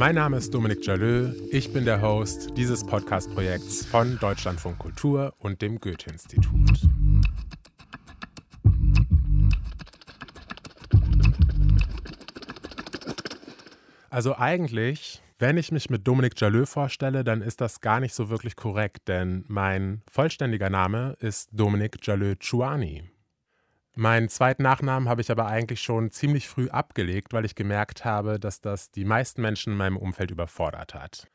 Mein Name ist Dominik Jalö. Ich bin der Host dieses Podcast-Projekts von Deutschlandfunk Kultur und dem Goethe-Institut. Also eigentlich, wenn ich mich mit Dominik Jalö vorstelle, dann ist das gar nicht so wirklich korrekt, denn mein vollständiger Name ist Dominik Jalö Chouani. Meinen zweiten Nachnamen habe ich aber eigentlich schon ziemlich früh abgelegt, weil ich gemerkt habe, dass das die meisten Menschen in meinem Umfeld überfordert hat.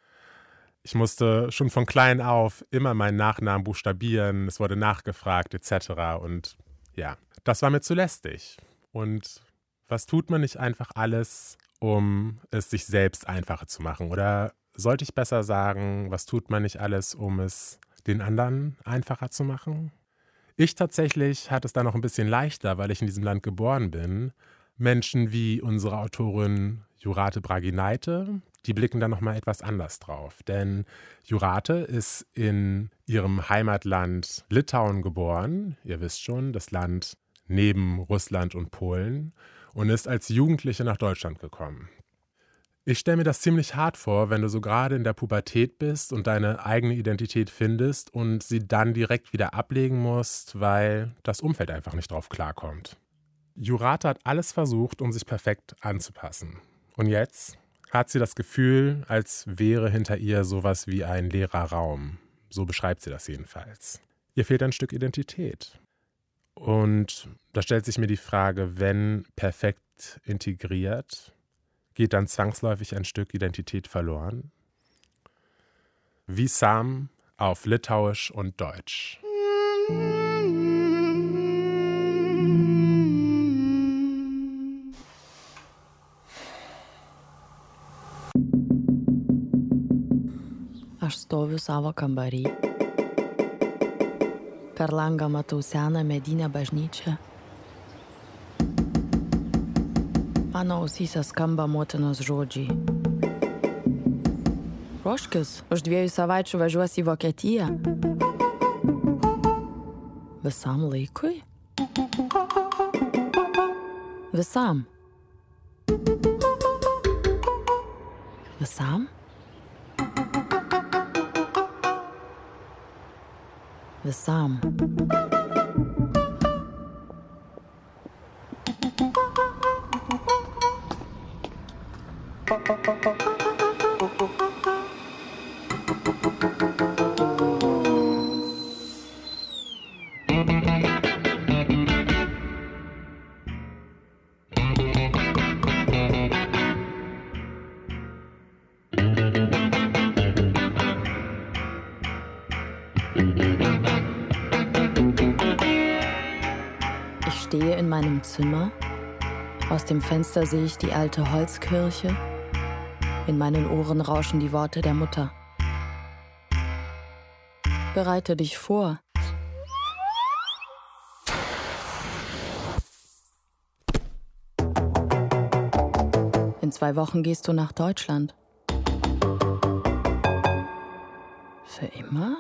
Ich musste schon von klein auf immer meinen Nachnamen buchstabieren, es wurde nachgefragt etc. Und ja, das war mir zu lästig. Und was tut man nicht einfach alles, um es sich selbst einfacher zu machen? Oder sollte ich besser sagen, was tut man nicht alles, um es den anderen einfacher zu machen? Ich tatsächlich hatte es da noch ein bisschen leichter, weil ich in diesem Land geboren bin. Menschen wie unsere Autorin Jurate Braginaite, die blicken da nochmal etwas anders drauf. Denn Jurate ist in ihrem Heimatland Litauen geboren. Ihr wisst schon, das Land neben Russland und Polen. Und ist als Jugendliche nach Deutschland gekommen. Ich stelle mir das ziemlich hart vor, wenn du so gerade in der Pubertät bist und deine eigene Identität findest und sie dann direkt wieder ablegen musst, weil das Umfeld einfach nicht drauf klarkommt. Jurata hat alles versucht, um sich perfekt anzupassen. Und jetzt hat sie das Gefühl, als wäre hinter ihr sowas wie ein leerer Raum. So beschreibt sie das jedenfalls. Ihr fehlt ein Stück Identität. Und da stellt sich mir die Frage, wenn perfekt integriert, geht dann zwangsläufig ein Stück Identität verloren? Wie Sam auf Litauisch und Deutsch. Aš stoviu savo kambarį. Per langą matau seną medinę bažnyčią Mano ausyse skamba motinos žodžiai. Ruoškis, už dviejų savaičių važiuosi į Vokietiją. Visam laikui? Visam. Visam? Visam. Ich stehe in meinem Zimmer. Aus dem Fenster sehe ich die alte Holzkirche. In meinen Ohren rauschen die Worte der Mutter. Bereite dich vor. In zwei Wochen gehst du nach Deutschland. Für immer?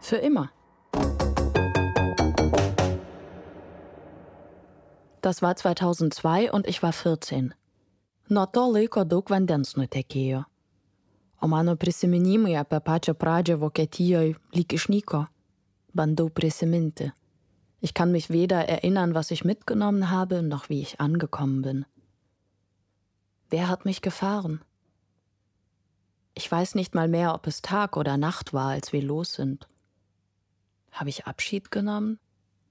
Für immer. Das war 2002 und ich war 14. Nuo to laiko daug vandens nutekėjo. O mano prisiminimai apie pačią pradžią Vokietijoje lyg išnyko. Bandau prisiminti. Ich kann mich weder erinnern, was ich mitgenommen habe, noch wie ich angekommen bin. Wer hat mich gefahren? Ich weiß nicht mal mehr, ob es Tag oder Nacht war, als wir los sind. Habe ich Abschied genommen?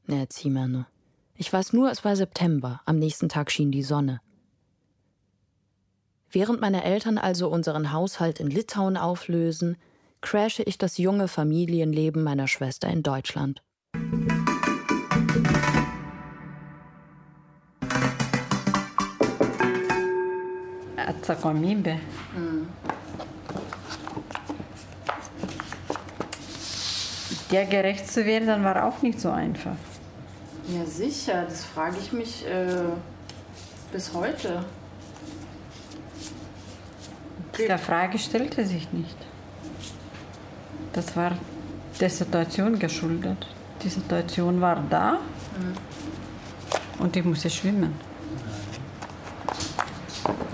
Ne, zieh mir nur. Ich weiß nur, es war September, am nächsten Tag schien die Sonne. Während meine Eltern also unseren Haushalt in Litauen auflösen, crashe ich das junge Familienleben meiner Schwester in Deutschland. atsakomybė. Mm. Der gerecht zu werden, war auch nicht so einfach. Ja, sicher. Das frage ich mich äh, bis heute. Diese Frage stellte sich nicht. Das war der Situation geschuldet. Die Situation war da mhm. und ich musste schwimmen.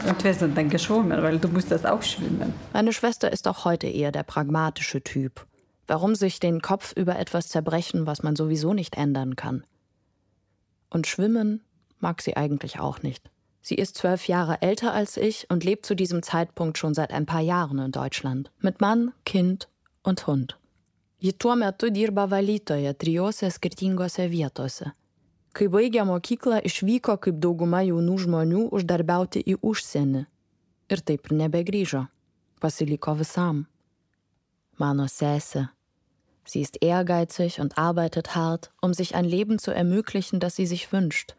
Und wir sind dann geschwommen, weil du musstest auch schwimmen. Meine Schwester ist auch heute eher der pragmatische Typ. Warum sich den Kopf über etwas zerbrechen, was man sowieso nicht ändern kann? Und schwimmen mag sie eigentlich auch nicht. Sie ist zwölf Jahre älter als ich und lebt zu diesem Zeitpunkt schon seit ein paar Jahren in Deutschland. Mit Mann, Kind und Hund. Ji tuo metu dirba valytoje trijose skirtingose vietose. Kai baigė mokyklą, išvyko kaip dauguma jaunų žmonių uždarbiauti į užsienį. Ir taip ir nebegrįžo. Pasiliko visam. Mano Sesse. Sie ist ehrgeizig und arbeitet hart, um sich ein Leben zu ermöglichen, das sie sich wünscht.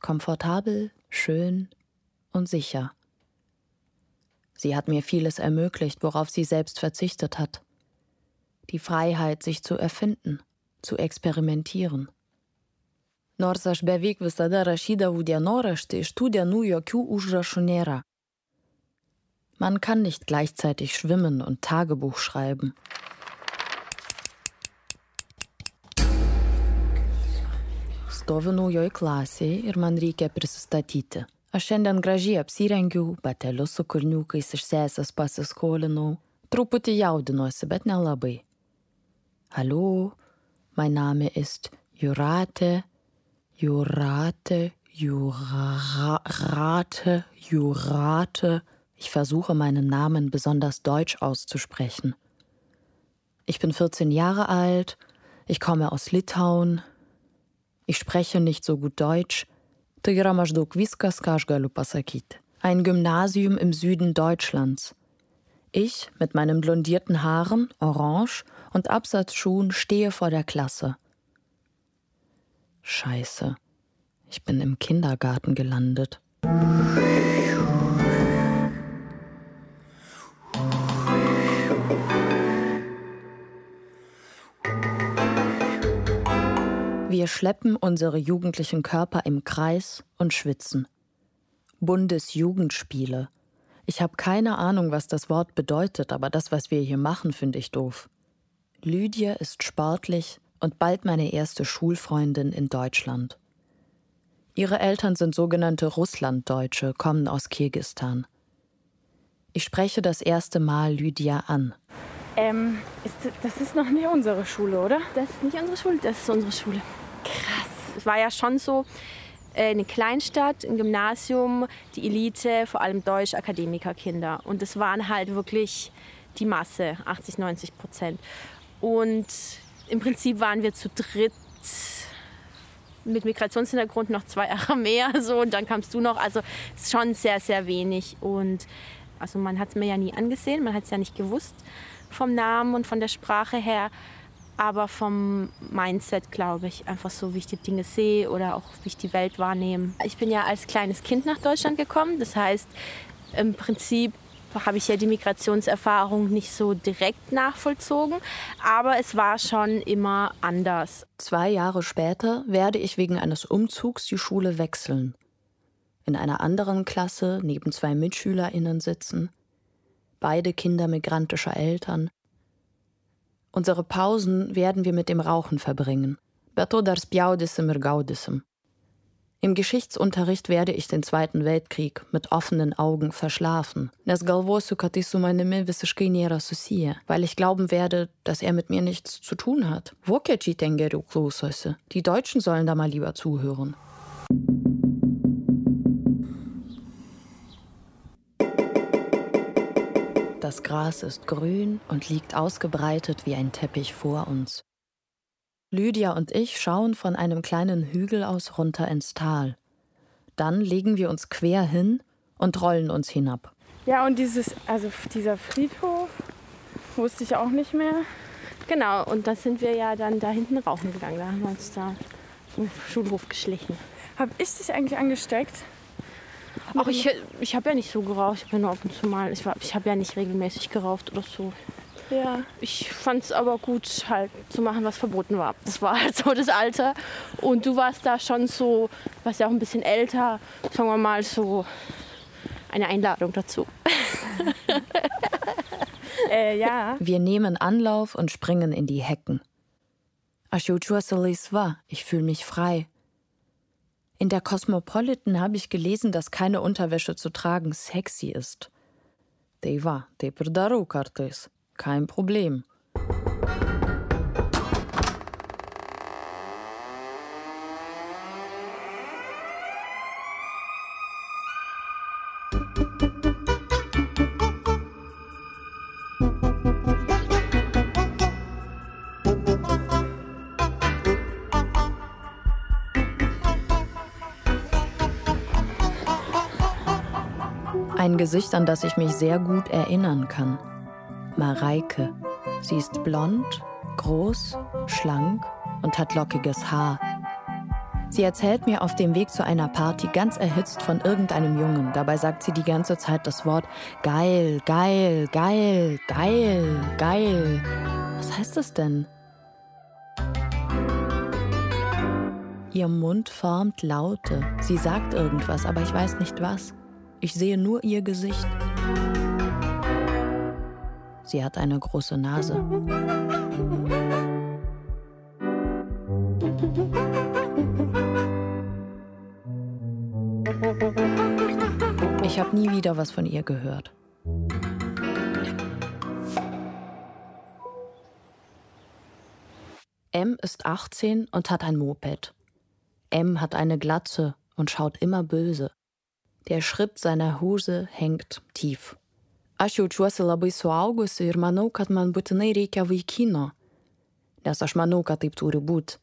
Komfortabel, schön und sicher. Sie hat mir vieles ermöglicht, worauf sie selbst verzichtet hat. Die Freiheit, sich zu erfinden, zu experimentieren. Nors aš beveik visada rašydavau dienoraštį, iš tų dienų jokių užrašų nėra. Man kann nicht gleichzeitig schwimmen und Tagebuch schreiben. Stoviu naujoj klasėje ir man reikia prisistatyti. Aš šiandien gražiai apsirengiau, batelius su kurniukais iš sesės pasiskolinau. Truputį jaudinuosi, bet nelabai. Hallo, mein Name ist Jurate, Jurate, Jurate, Jurate. Ich versuche meinen Namen besonders deutsch auszusprechen. Ich bin 14 Jahre alt, ich komme aus Litauen, ich spreche nicht so gut Deutsch. Ein Gymnasium im Süden Deutschlands. Ich mit meinen blondierten Haaren, orange und Absatzschuhen stehe vor der Klasse. Scheiße, ich bin im Kindergarten gelandet. Wir schleppen unsere jugendlichen Körper im Kreis und schwitzen. Bundesjugendspiele. Ich habe keine Ahnung, was das Wort bedeutet, aber das, was wir hier machen, finde ich doof. Lydia ist sportlich und bald meine erste Schulfreundin in Deutschland. Ihre Eltern sind sogenannte Russlanddeutsche, kommen aus Kirgistan. Ich spreche das erste Mal Lydia an. Ähm, ist, das ist noch nicht unsere Schule, oder? Das ist nicht unsere Schule, das ist unsere Schule. Krass. Es war ja schon so äh, eine Kleinstadt, ein Gymnasium, die Elite, vor allem Deutsch-Akademikerkinder. Und das waren halt wirklich die Masse, 80, 90 Prozent. Und im Prinzip waren wir zu dritt mit Migrationshintergrund noch zwei mehr so und dann kamst du noch. Also es schon sehr, sehr wenig. Und also man hat es mir ja nie angesehen, man hat es ja nicht gewusst vom Namen und von der Sprache her. Aber vom Mindset, glaube ich, einfach so, wie ich die Dinge sehe oder auch wie ich die Welt wahrnehme. Ich bin ja als kleines Kind nach Deutschland gekommen. Das heißt, im Prinzip habe ich ja die Migrationserfahrung nicht so direkt nachvollzogen, aber es war schon immer anders. Zwei Jahre später werde ich wegen eines Umzugs die Schule wechseln. In einer anderen Klasse neben zwei MitschülerInnen sitzen, beide Kinder migrantischer Eltern. Unsere Pausen werden wir mit dem Rauchen verbringen. Im Geschichtsunterricht werde ich den Zweiten Weltkrieg mit offenen Augen verschlafen, weil ich glauben werde, dass er mit mir nichts zu tun hat. Die Deutschen sollen da mal lieber zuhören. Das Gras ist grün und liegt ausgebreitet wie ein Teppich vor uns. Lydia und ich schauen von einem kleinen Hügel aus runter ins Tal. Dann legen wir uns quer hin und rollen uns hinab. Ja, und dieses, also dieser Friedhof wusste ich auch nicht mehr. Genau, und da sind wir ja dann da hinten rauchen gegangen. Da haben wir uns da im Schulhof geschlichen. Hab ich dich eigentlich angesteckt? Ach, ich, ich habe ja nicht so geraucht. Ich habe ja nur ab und zu mal. Ich, war- ich habe ja nicht regelmäßig geraucht oder so. Ja. Ich fand es aber gut, halt zu machen, was verboten war. Das war halt so das Alter. Und du warst da schon so, warst ja auch ein bisschen älter. Sagen wir mal so eine Einladung dazu. Äh, ja. Wir nehmen Anlauf und springen in die Hecken. Jaučiuosi laisva, ich fühle mich frei. In der Cosmopolitan habe ich gelesen, dass keine Unterwäsche zu tragen sexy ist. Taip ir darau kartais. Kein Problem. Ein Gesicht, an das ich mich sehr gut erinnern kann. Mareike. Sie ist blond, groß, schlank und hat lockiges Haar. Sie erzählt mir auf dem Weg zu einer Party ganz erhitzt von irgendeinem Jungen. Dabei sagt sie die ganze Zeit das Wort geil, geil, geil, geil, geil. Was heißt das denn? Ihr Mund formt Laute. Sie sagt irgendwas, aber ich weiß nicht was. Ich sehe nur ihr Gesicht. Sie hat eine große Nase. Ich habe nie wieder was von ihr gehört. M ist 18 und hat ein Moped. M hat eine Glatze und schaut immer böse. Der Schritt seiner Hose hängt tief. Aš jaučiuosi labai suaugusi ir manau, kad man būtinai reikia vaikino. Nes aš manau, kad taip turi būt.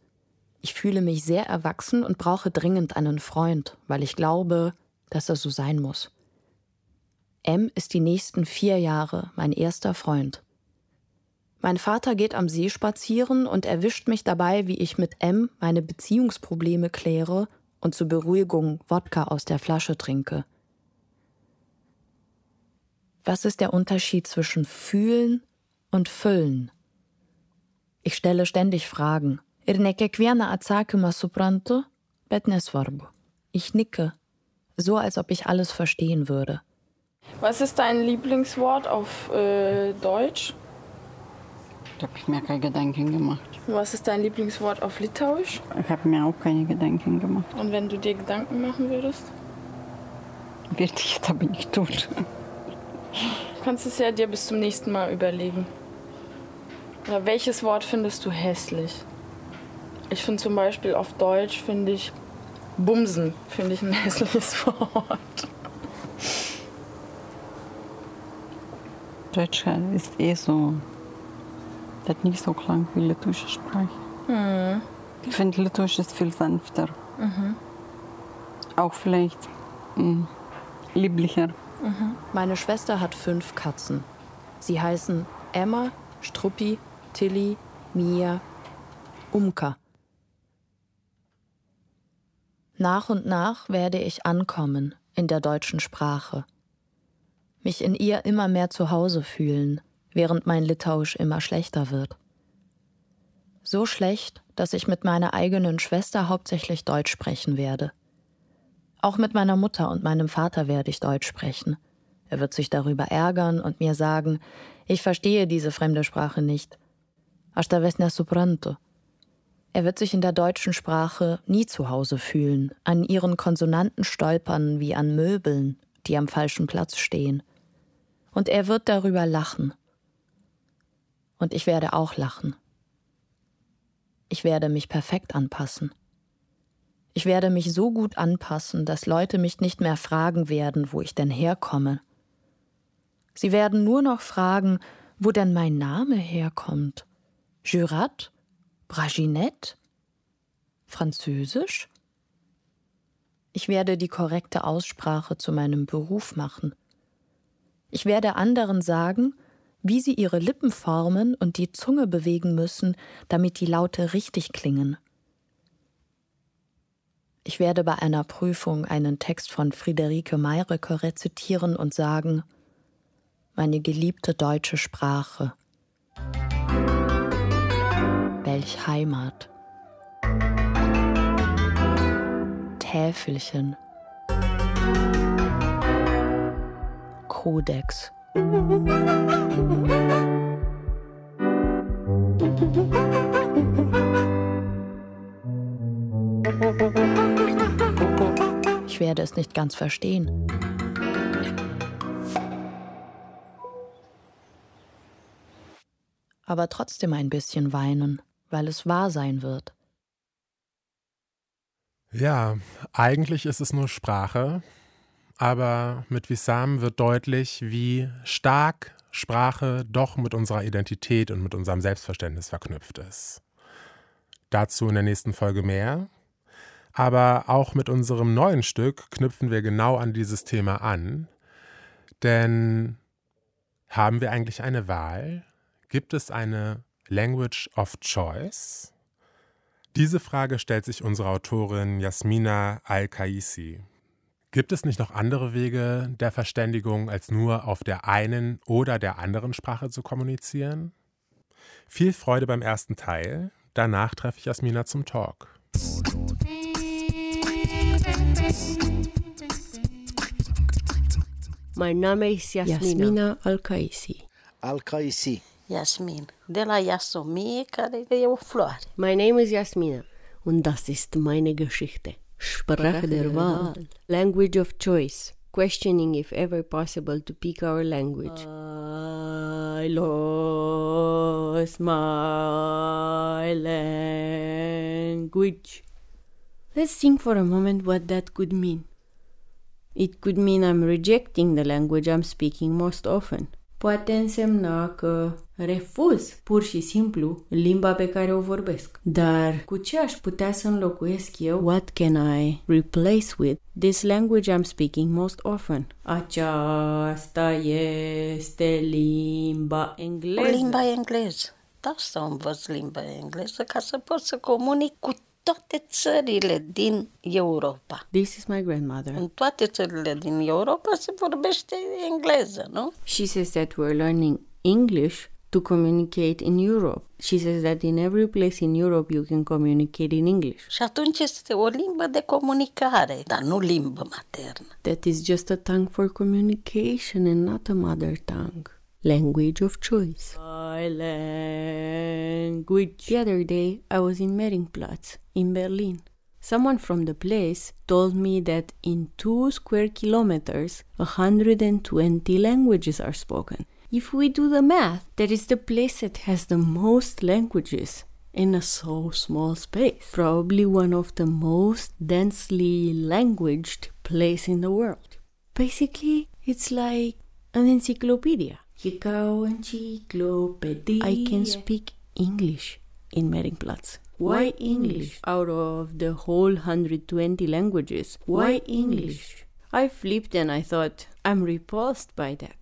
Ich fühle mich sehr erwachsen und brauche dringend einen Freund, weil ich glaube, dass er so sein muss. M ist die nächsten vier Jahre mein erster Freund. Mein Vater geht am See spazieren und erwischt mich dabei, wie ich mit M meine Beziehungsprobleme kläre und zur Beruhigung Wodka aus der Flasche trinke. Was ist der Unterschied zwischen fühlen und füllen? Ich stelle ständig Fragen. Ne. Ich nicke, so als ob ich alles verstehen würde. Was ist dein Lieblingswort auf äh, Deutsch? Da habe ich mir keine Gedanken gemacht. Was ist dein Lieblingswort auf Litauisch? Ich habe mir auch keine Gedanken gemacht. Und wenn du dir Gedanken machen würdest? Werde ich jetzt aber nicht tun. Du kannst es ja dir bis zum nächsten Mal überlegen. Oder welches Wort findest du hässlich? Ich finde zum Beispiel auf Deutsch finde ich Bumsen finde ich ein hässliches Wort. Deutsch ist eh so. Das hat nicht so klang wie litauische Sprache. Ich finde, Litauisch ist viel sanfter. Auch vielleicht mm, lieblicher. Meine Schwester hat fünf Katzen. Sie heißen Emma, Struppi, Tilly, Mia, Umka. Nach und nach werde ich ankommen in der deutschen Sprache, mich in ihr immer mehr zu Hause fühlen, während mein Litauisch immer schlechter wird. So schlecht, dass ich mit meiner eigenen Schwester hauptsächlich Deutsch sprechen werde. Auch mit meiner Mutter und meinem Vater werde ich Deutsch sprechen. Er wird sich darüber ärgern und mir sagen, ich verstehe diese fremde Sprache nicht. Hasta ves ne suprantu. Er wird sich in der deutschen Sprache nie zu Hause fühlen, an ihren Konsonanten stolpern wie an Möbeln, die am falschen Platz stehen. Und er wird darüber lachen. Und ich werde auch lachen. Ich werde mich perfekt anpassen. Ich werde mich so gut anpassen, dass Leute mich nicht mehr fragen werden, wo ich denn herkomme. Sie werden nur noch fragen, wo denn mein Name herkommt. Jurat? Braginette? Französisch? Ich werde die korrekte Aussprache zu meinem Beruf machen. Ich werde anderen sagen, wie sie ihre Lippen formen und die Zunge bewegen müssen, damit die Laute richtig klingen. Ich werde bei einer Prüfung einen Text von Friederike Meyreke rezitieren und sagen, meine geliebte deutsche Sprache. Welch Heimat. Täfelchen. Kodex. Ich werde es nicht ganz verstehen. Aber trotzdem ein bisschen weinen, weil es wahr sein wird. Ja, eigentlich ist es nur Sprache, aber mit Wissam wird deutlich, wie stark Sprache doch mit unserer Identität und mit unserem Selbstverständnis verknüpft ist. Dazu in der nächsten Folge mehr. Aber auch mit unserem neuen Stück knüpfen wir genau an dieses Thema an. Denn haben wir eigentlich eine Wahl? Gibt es eine Language of Choice? Diese Frage stellt sich unsere Autorin Jasmina Al-Kaisi. Gibt es nicht noch andere Wege der Verständigung, als nur auf der einen oder der anderen Sprache zu kommunizieren? Viel Freude beim ersten Teil. Danach treffe ich Jasmina zum Talk. Mein Name ist Jasmina, Jasmina Al-Kaisi. Al-Kaisi. Yasmin, de la Yasumi, care e o floare. My name is Jasmina und das ist meine Geschichte. Sprache der Wahl. Language of choice. Questioning if ever possible to pick our language. I lost my language. Let's think for a moment what that could mean. It could mean I'm rejecting the language I'm speaking most often. Poate însemna că refuz pur și simplu limba pe care o vorbesc. Dar cu ce aș putea să înlocuiesc eu? What can I replace with this language I'm speaking most often? Aceasta este limba engleză. O limba engleză. Da, să învăț limba engleză ca să pot să comunic cu toate țările din Europa. This is my grandmother. În toate țările din Europa se vorbește engleză, nu? She says that we're learning English to communicate in Europe. She says that in every place in Europe you can communicate in English. Și atunci este o limbă de comunicare, dar nu limbă maternă. That is just a tongue for communication and not a mother tongue. Language of choice. My language. The other day I was in Mehringplatz in Berlin. Someone from the place told me that in two square kilometers, 120 languages are spoken. If we do the math, that is the place that has the most languages in a so small space. Probably one of the most densely languaged place in the world. Basically, it's like an encyclopedia. I can speak English in Meringplatz. Why English? Out of the whole 120 languages. Why English? I flipped and I thought, I'm repulsed by that.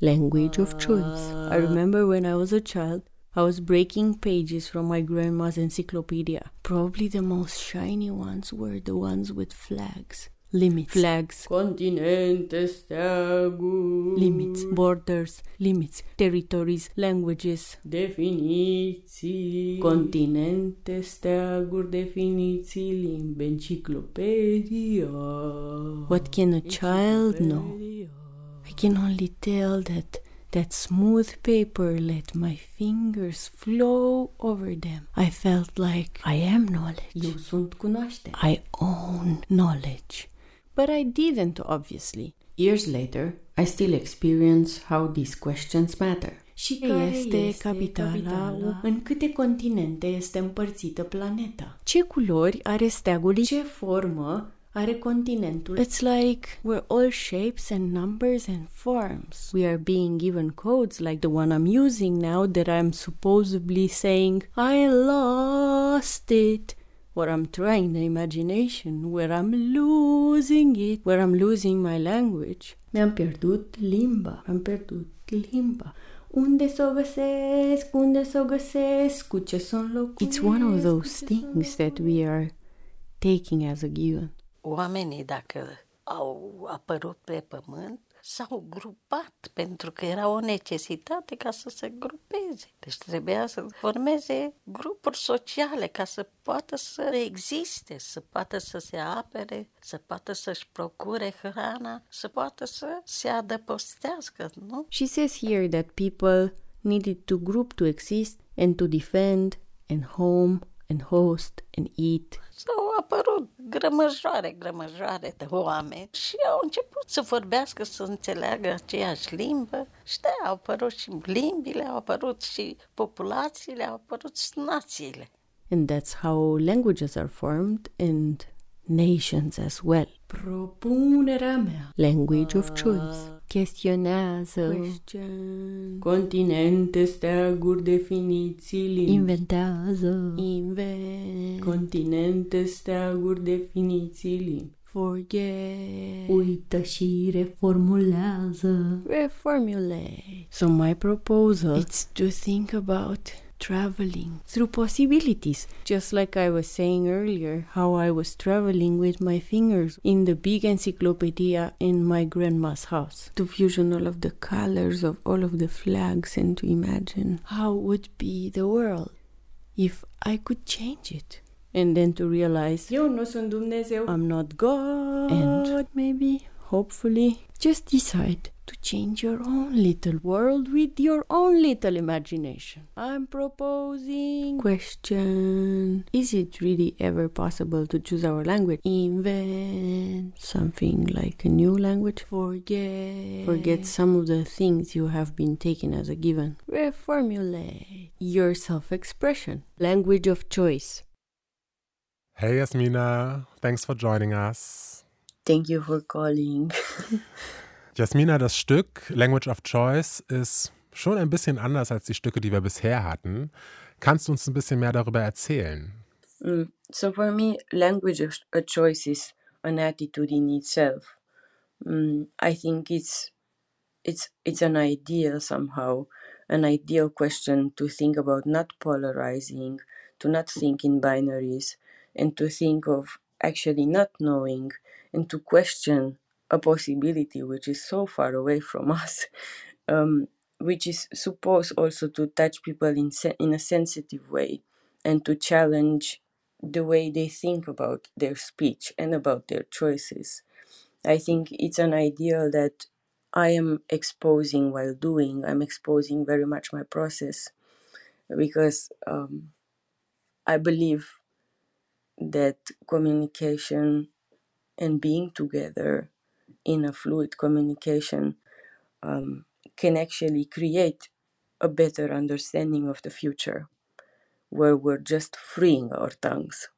Language of choice. I ah. remember when I was a child, I was breaking pages from my grandma's encyclopedia. Probably the most shiny ones were the ones with flags. Limits. Flags. Continente, steaguri. Limits. Borders. Limits. Territories. Languages. Definiții. Continente, steaguri, definiții, limbi, enciclopedia. What can a child know? I can only tell that that smooth paper let my fingers flow over them. I felt like I am knowledge. Eu sunt cunoaștere. I own knowledge. But I didn't, obviously. Years later, I still experience how these questions matter. Și care este, este capitala, capitala? În câte continente este împărțită planeta? Ce culori are steagul? Ce formă are continentul? It's like we're all shapes and numbers and forms. We are being given codes like the one I'm using now that I'm supposedly saying, I lost it where I'm trying the imagination, where I'm losing it, where I'm losing my language. Mi-am pierdut limba, am pierdut limba. Unde să o găsesc, unde să o găsesc, cu ce să It's one of those things that we are taking as a given. Oamenii, dacă au apărut pe pământ, s-au grupat pentru că era o necesitate ca să se grupeze. Deci trebuia să formeze grupuri sociale ca să poată să existe, să poată să se apere, să poată să-și procure hrana, să poată să se adăpostească, nu? She says here that people needed to group to exist and to defend and home and host and eat. S-au apărut grămăjoare, grămăjoare de oameni și au început să vorbească, să înțeleagă aceeași limbă. Și de au apărut și limbile, au apărut și populațiile, au apărut și națiile. And that's how languages are formed and nations as well. Propunerea mea. Language of choice. Chestionează. Question. Continente, steaguri, definiții, limbi. Inventează. Invent. Continente, steaguri, definiții, limbi. Forget. Uită și reformulează. Reformulate. So my proposal is to think about traveling through possibilities. Just like I was saying earlier, how I was traveling with my fingers in the big encyclopedia in my grandma's house. To fusion all of the colors of all of the flags and to imagine how would be the world if I could change it. And then to realize, Eu nu sunt Dumnezeu, I'm not God, and maybe, hopefully, just decide to change your own little world with your own little imagination. I'm proposing question Is it really ever possible to choose our language? Invent something like a new language. Forget forget some of the things you have been taken as a given. Reformulate your self-expression. Language of choice. Hey Jasmina, thanks for joining us. Thank you for calling. Jasmina, das Stück Language of Choice ist schon ein bisschen anders als die Stücke, die wir bisher hatten. Kannst du uns ein bisschen mehr darüber erzählen? Mm, so for me, language of a choice is an attitude in itself. Mm, I think it's it's it's an ideal somehow, an ideal question to think about, not polarizing, to not think in binaries, and to think of actually not knowing and to question a possibility which is so far away from us, um, which is supposed also to touch people in, se- in a sensitive way and to challenge the way they think about their speech and about their choices. I think it's an ideal that I am exposing while doing. I'm exposing very much my process because um, I believe that communication and being together in a fluid communication um, can actually create a better understanding of the future where we're just freeing our tongues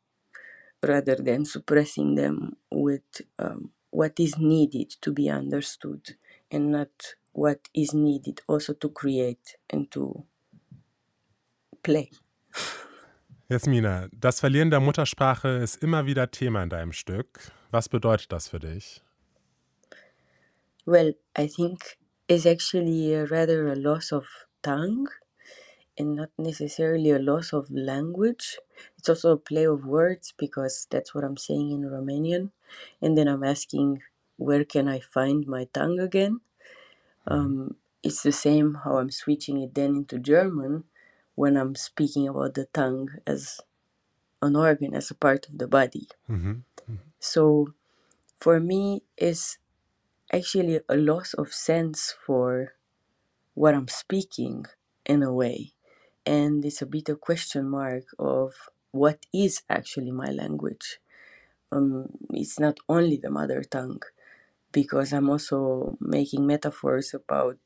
rather than suppressing them with um, what is needed to be understood and not what is needed also to create and to play. Jasmina, das Verlieren der Muttersprache ist immer wieder Thema in deinem Stück. Was bedeutet das für dich? Well, I think it's actually a rather a loss of tongue and not necessarily a loss of language. It's also a play of words because that's what I'm saying in Romanian. And then I'm asking, where can I find my tongue again? Um, it's the same how I'm switching it then into German when I'm speaking about the tongue as an organ, as a part of the body. Mhm. So for me, it's actually a loss of sense for what I'm speaking in a way. And it's a bit a question mark of what is actually my language. Um, it's not only the mother tongue, because I'm also making metaphors about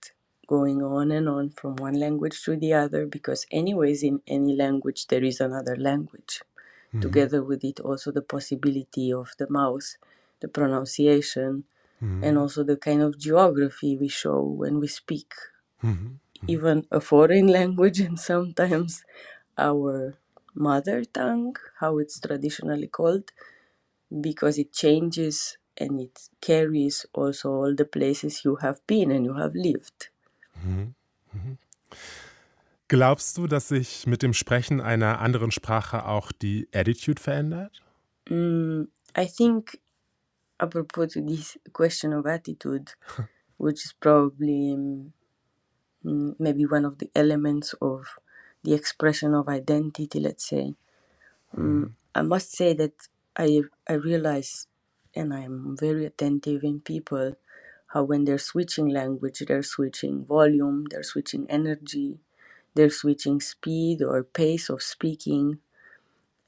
going on and on from one language to the other, because, anyways, in any language, there is another language. Together with it, also the possibility of the mouth, the pronunciation, and also the kind of geography we show when we speak Mhm. even a foreign language and sometimes our mother tongue, how it's traditionally called, because it changes and it carries also all the places you have been and you have lived. Glaubst du, dass sich mit dem Sprechen einer anderen Sprache auch die Attitude verändert? Mm, I think, apropos to this question of attitude, which is probably um, mm, maybe one of the elements of the expression of identity, let's say. Um, I must say that I I realize, and I'm very attentive in people, how when they're switching language, they're switching volume, they're switching energy, they're switching speed or pace of speaking,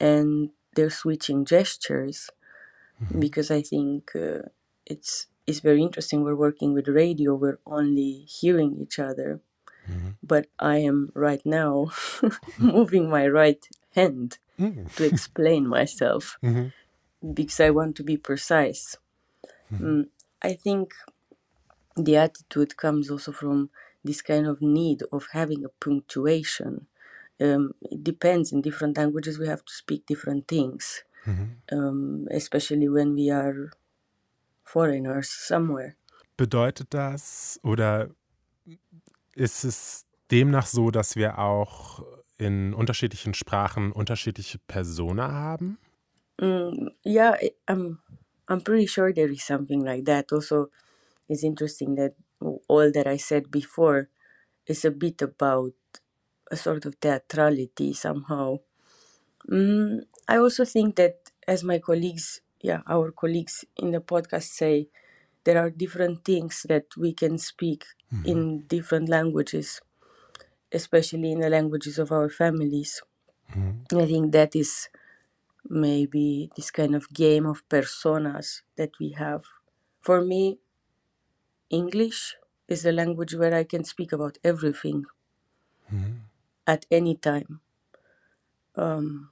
and they're switching gestures because I think uh, it's it's very interesting. We're working with radio; we're only hearing each other, but I am right now moving my right hand to explain myself because I want to be precise. Mm, I think the attitude comes also from this kind of need of having a punctuation. Um, it depends. In different languages, we have to speak different things, um, especially when we are foreigners somewhere. Bedeutet das oder ist es demnach so, dass wir auch in unterschiedlichen Sprachen unterschiedliche Persona haben? Mm, yeah, I'm I'm pretty sure there is something like that. Also, it's interesting that all that I said before is a bit about a sort of theatrality somehow. Mm, I also think that, as my colleagues, yeah, our colleagues in the podcast say, there are different things that we can speak mm-hmm. in different languages, especially in the languages of our families. Mm-hmm. I think that is maybe this kind of game of personas that we have. For me, English is the language where I can speak about everything mm-hmm. at any time. Um,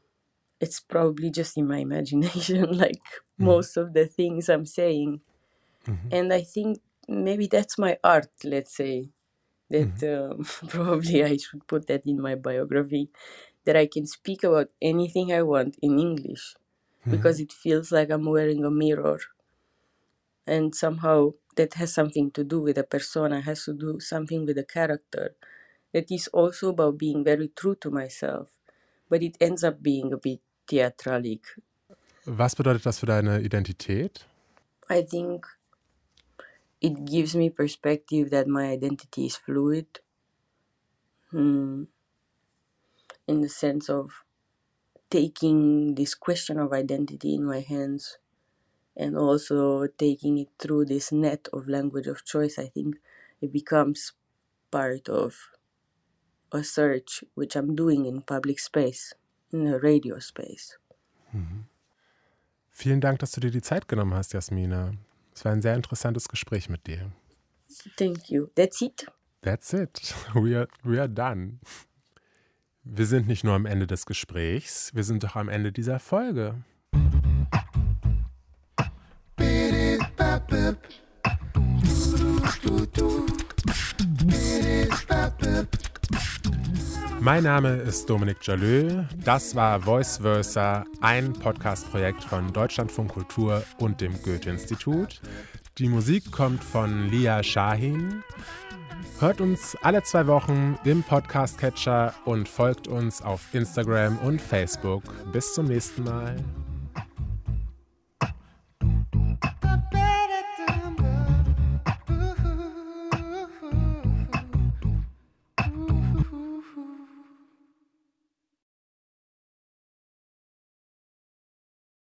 it's probably just in my imagination, like mm. most of the things I'm saying. Mm-hmm. And I think maybe that's my art, let's say. That mm-hmm. um, probably I should put that in my biography that I can speak about anything I want in English because mm-hmm. it feels like I'm wearing a mirror. And somehow that has something to do with a persona, has to do something with a character. That is also about being very true to myself, but it ends up being a bit theatralic. Was bedeutet das für deine Identität? I think it gives me perspective that my identity is fluid hmm, in the sense of taking this question of identity in my hands and also taking it through this net of language of choice. I think it becomes part of a search which I'm doing in public space, radio space. Vielen Dank, dass du dir die Zeit genommen hast, Jasmina. Es war ein sehr interessantes Gespräch mit dir. Thank you. That's it. That's it. We are, we are done. Wir sind nicht nur am Ende des Gesprächs, wir sind doch am Ende dieser Folge. Mein Name ist Dominik Jalö. Das war Voice Versa, ein Podcast-Projekt von Deutschlandfunk Kultur und dem Goethe-Institut. Die Musik kommt von Lia Shahin. Hört uns alle zwei Wochen im Podcast-Catcher und folgt uns auf Instagram und Facebook. Bis zum nächsten Mal.